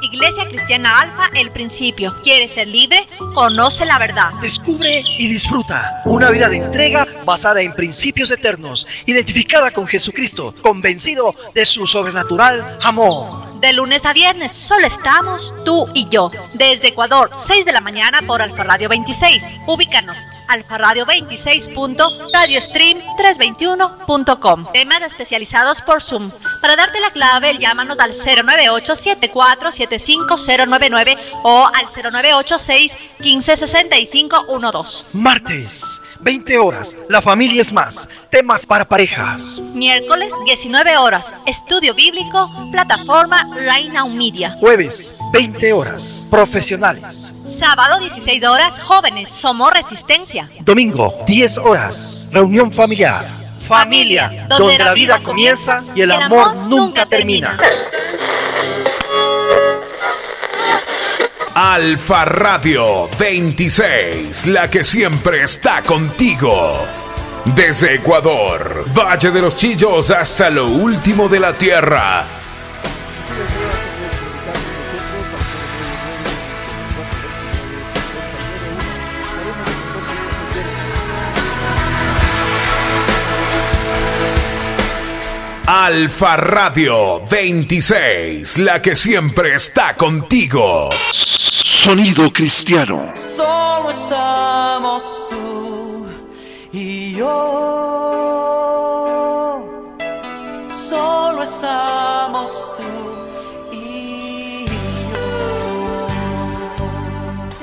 Iglesia Cristiana Alfa, el principio. ¿Quieres ser libre? Conoce la verdad. Descubre y disfruta una vida de entrega basada en principios eternos, identificada con Jesucristo, convencido de su sobrenatural amor. De lunes a viernes solo estamos tú y yo. Desde Ecuador, 6 de la mañana por Alfa Radio 26. Ubícanos. Alfa Radio 26. Radiostream 321.com. Temas especializados por Zoom. Para darte la clave, llámanos al 098 7475099 o al 0986 156512. Martes, 20 horas. La familia es más. Temas para parejas. Miércoles, 19 horas. Estudio bíblico. Plataforma Reina Media. Jueves, 20 horas. Profesionales. Sábado, 16 horas. Jóvenes. Somos Resistencia. Domingo, 10 horas. Reunión familiar. Familia, donde, la vida comienza y el, amor, nunca termina. Alfa Radio 26, la que siempre está contigo. Desde Ecuador, Valle de los Chillos hasta lo último de la tierra. Alfa Radio 26, la que siempre está contigo. Sonido cristiano. Solo estamos tú y yo. Solo estamos tú y yo.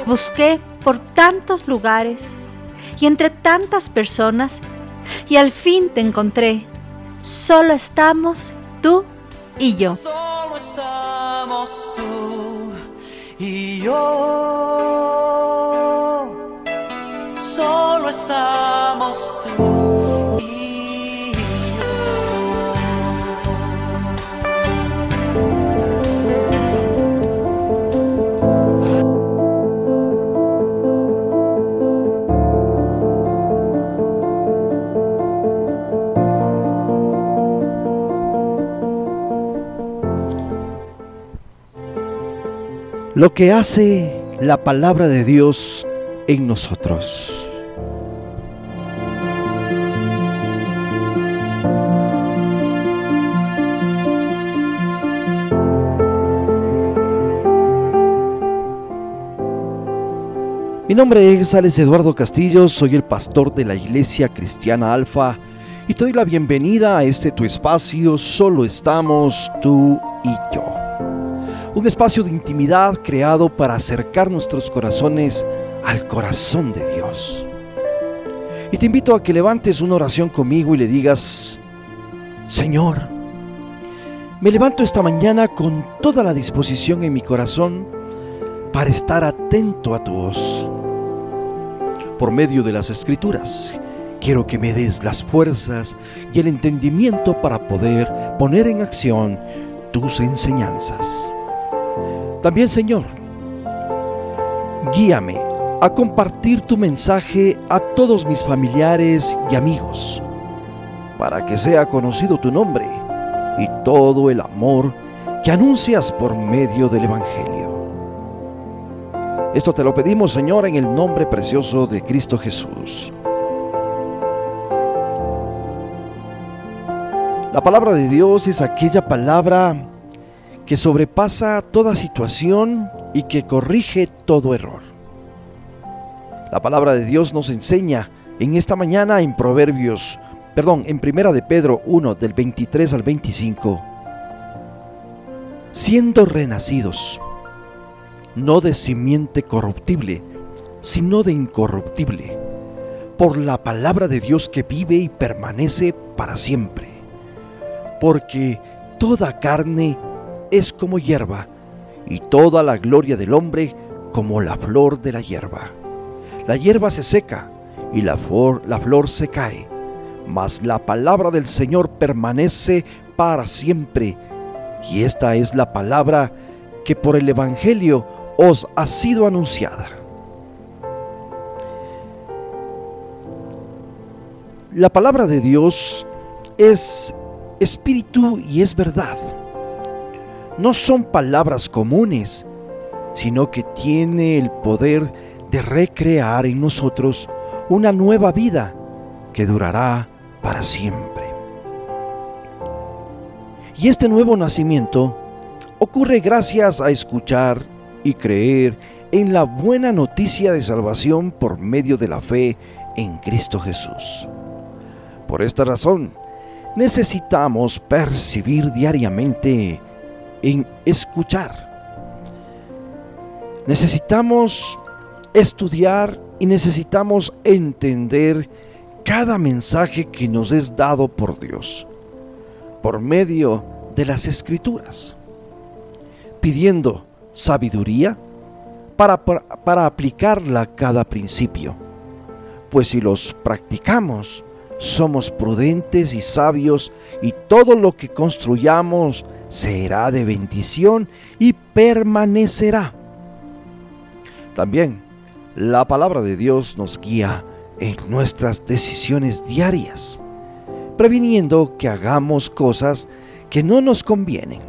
busqué por tantos lugares y entre tantas personas y al fin te encontré Solo estamos tú y yo. Solo estamos tú y yo. Solo estamos tú lo que hace la palabra de Dios en nosotros. Mi nombre es Alex Eduardo Castillo, soy el pastor de la Iglesia Cristiana Alfa y te doy la bienvenida a este tu espacio, solo estamos tú y yo un espacio de intimidad creado para acercar nuestros corazones al corazón de Dios. Y te invito a que levantes una oración conmigo y le digas, Señor, me levanto esta mañana con toda la disposición en mi corazón para estar atento a tu voz. Por medio de las escrituras, quiero que me des las fuerzas y el entendimiento para poder poner en acción tus enseñanzas. También, Señor, guíame a compartir tu mensaje a todos mis familiares y amigos, para que sea conocido tu nombre y todo el amor que anuncias por medio del Evangelio. Esto te lo pedimos, Señor, en el nombre precioso de Cristo Jesús. La palabra de Dios es aquella palabra que sobrepasa toda situación y que corrige todo error. La palabra de Dios nos enseña en esta mañana en Proverbios, perdón, en Primera de Pedro 1 del 23 al 25. Siendo renacidos, no de simiente corruptible, sino de incorruptible, por la palabra de Dios que vive y permanece para siempre. Porque toda carne es como hierba, y toda la gloria del hombre como la flor de la hierba. La hierba se seca y la flor, la flor se cae, mas la palabra del Señor permanece para siempre. Y esta es la palabra que por el Evangelio os ha sido anunciada. La palabra de Dios es espíritu y es verdad. No son palabras comunes, sino que tiene el poder de recrear en nosotros una nueva vida que durará para siempre. Y este nuevo nacimiento ocurre gracias a escuchar y creer en la buena noticia de salvación por medio de la fe en Cristo Jesús. Por esta razón, necesitamos percibir diariamente en escuchar. Necesitamos estudiar y necesitamos entender cada mensaje que nos es dado por Dios, por medio de las escrituras, pidiendo sabiduría para, para, aplicarla a cada principio, pues si los practicamos, somos prudentes y sabios y todo lo que construyamos será de bendición y permanecerá. También la palabra de Dios nos guía en nuestras decisiones diarias, previniendo que hagamos cosas que no nos convienen.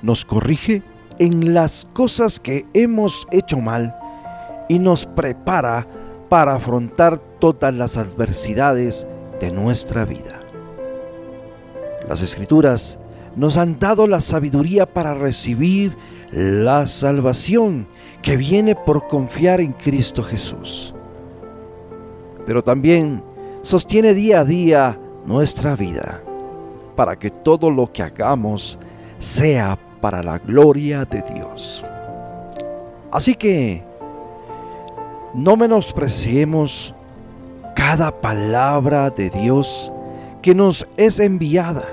Nos corrige en las cosas que hemos hecho mal y nos prepara para afrontar todas las adversidades de nuestra vida. Las escrituras nos han dado la sabiduría para recibir la salvación que viene por confiar en Cristo Jesús. Pero también sostiene día a día nuestra vida para que todo lo que hagamos sea para la gloria de Dios. Así que no menospreciemos cada palabra de Dios que nos es enviada,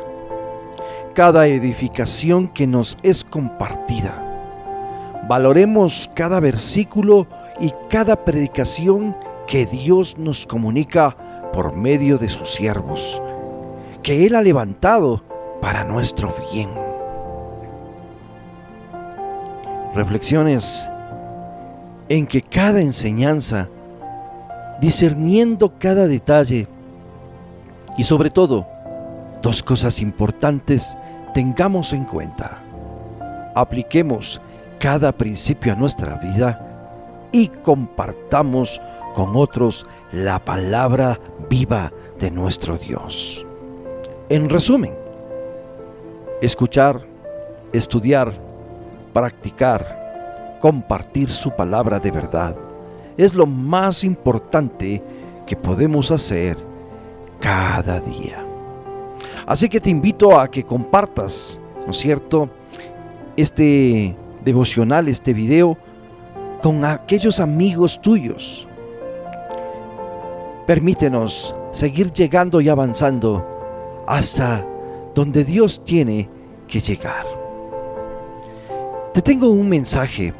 cada edificación que nos es compartida. Valoremos cada versículo y cada predicación que Dios nos comunica por medio de sus siervos, que Él ha levantado para nuestro bien. Reflexiones en que cada enseñanza, discerniendo cada detalle y sobre todo, dos cosas importantes tengamos en cuenta. Apliquemos cada principio a nuestra vida y compartamos con otros la palabra viva de nuestro Dios. En resumen, escuchar, estudiar, practicar, compartir su palabra de verdad. Es lo más importante que podemos hacer cada día. Así que te invito a que compartas, ¿no es cierto?, este devocional, este video, con aquellos amigos tuyos. Permítenos seguir llegando y avanzando hasta donde Dios tiene que llegar. Te tengo un mensaje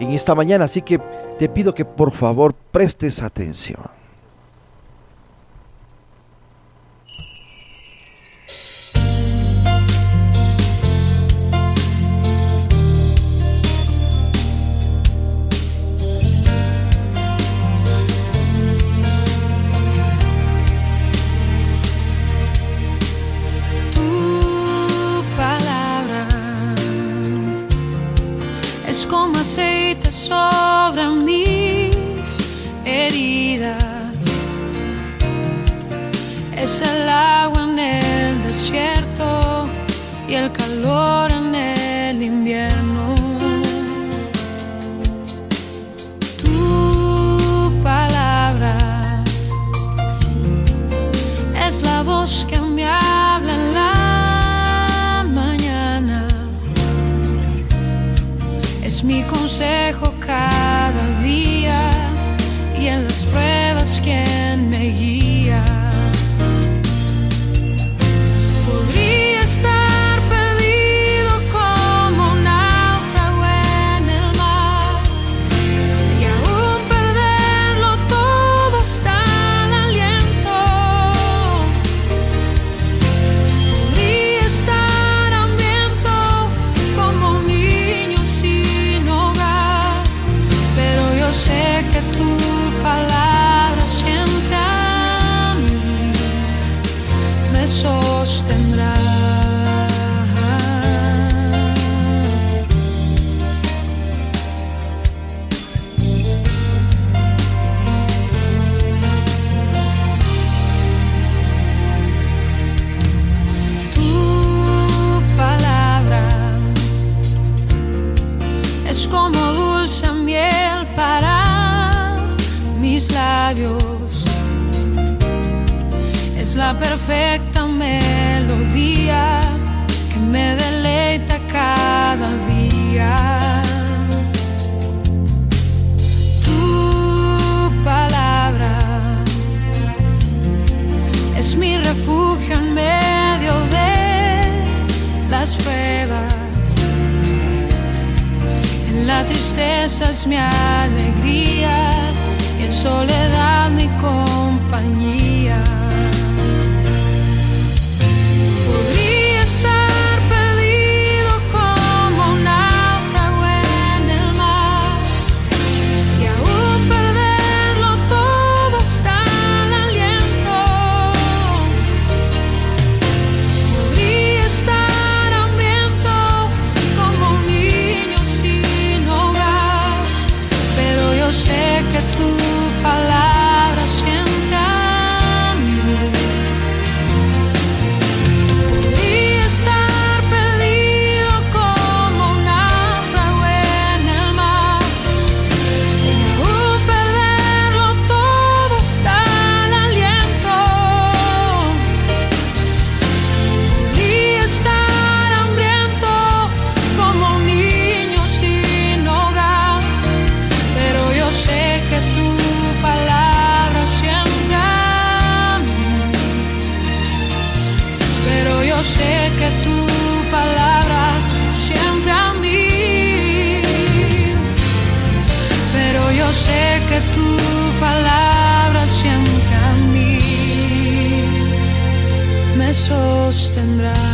en esta mañana, así que te pido que por favor prestes atención. 说。Perfecta melodía que me deleita cada día. Tu palabra es mi refugio en medio de las pruebas. En la tristeza es mi alegría y en soledad mi compañía. vendrá.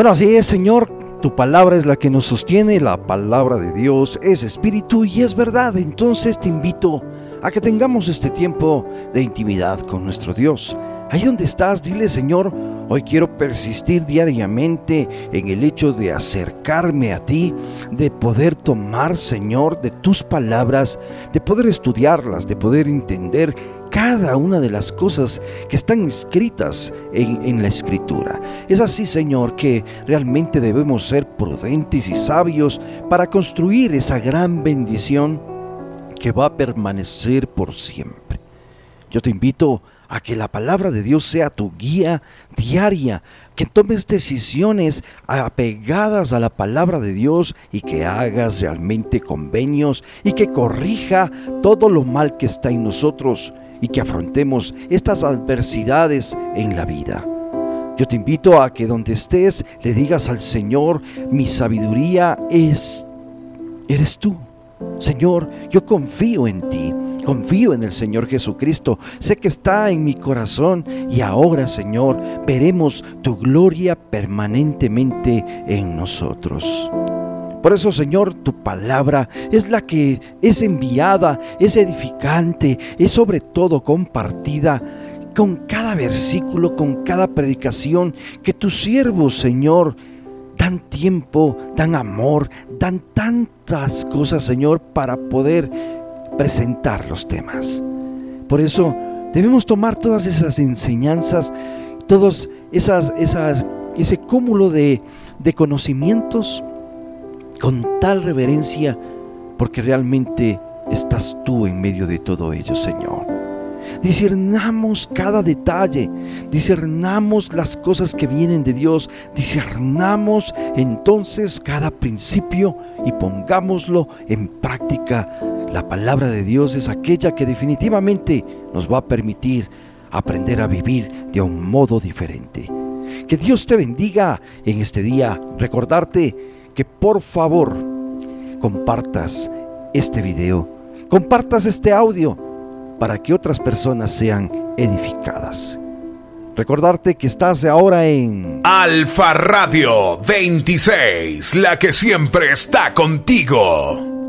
Bueno, así es, Señor. Tu palabra es la que nos sostiene, la palabra de Dios es espíritu y es verdad. Entonces te invito a que tengamos este tiempo de intimidad con nuestro Dios. Ahí donde estás, dile, Señor, hoy quiero persistir diariamente en el hecho de acercarme a ti, de poder tomar, Señor, de tus palabras, de poder estudiarlas, de poder entender cada una de las cosas que están escritas en, la escritura. Es así, Señor, que realmente debemos ser prudentes y sabios para construir esa gran bendición que va a permanecer por siempre. Yo te invito a que la palabra de Dios sea tu guía diaria, que tomes decisiones apegadas a la palabra de Dios y que hagas realmente convenios y que corrija todo lo mal que está en nosotros y que afrontemos estas adversidades en la vida. Yo te invito a que donde estés le digas al Señor, mi sabiduría es, eres tú. Señor, yo confío en ti, confío en el Señor Jesucristo, sé que está en mi corazón y ahora, Señor, veremos tu gloria permanentemente en nosotros. Por eso, Señor, tu palabra es la que es enviada, es edificante, es sobre todo compartida con cada versículo, con cada predicación que tus siervos, Señor, dan tiempo, dan amor, dan tantas cosas, Señor, para poder presentar los temas. Por eso debemos tomar todas esas enseñanzas, todos esas, ese cúmulo de, de conocimientos con tal reverencia, porque realmente estás tú en medio de todo ello, Señor. discernamos cada detalle, discernamos las cosas que vienen de Dios, discernamos entonces cada principio y pongámoslo en práctica. La palabra de Dios es aquella que definitivamente nos va a permitir aprender a vivir de un modo diferente. Que Dios te bendiga en este día. Recordarte que por favor compartas este video, compartas este audio para que otras personas sean edificadas. Recordarte que estás ahora en Alfa Radio 26, la que siempre está contigo.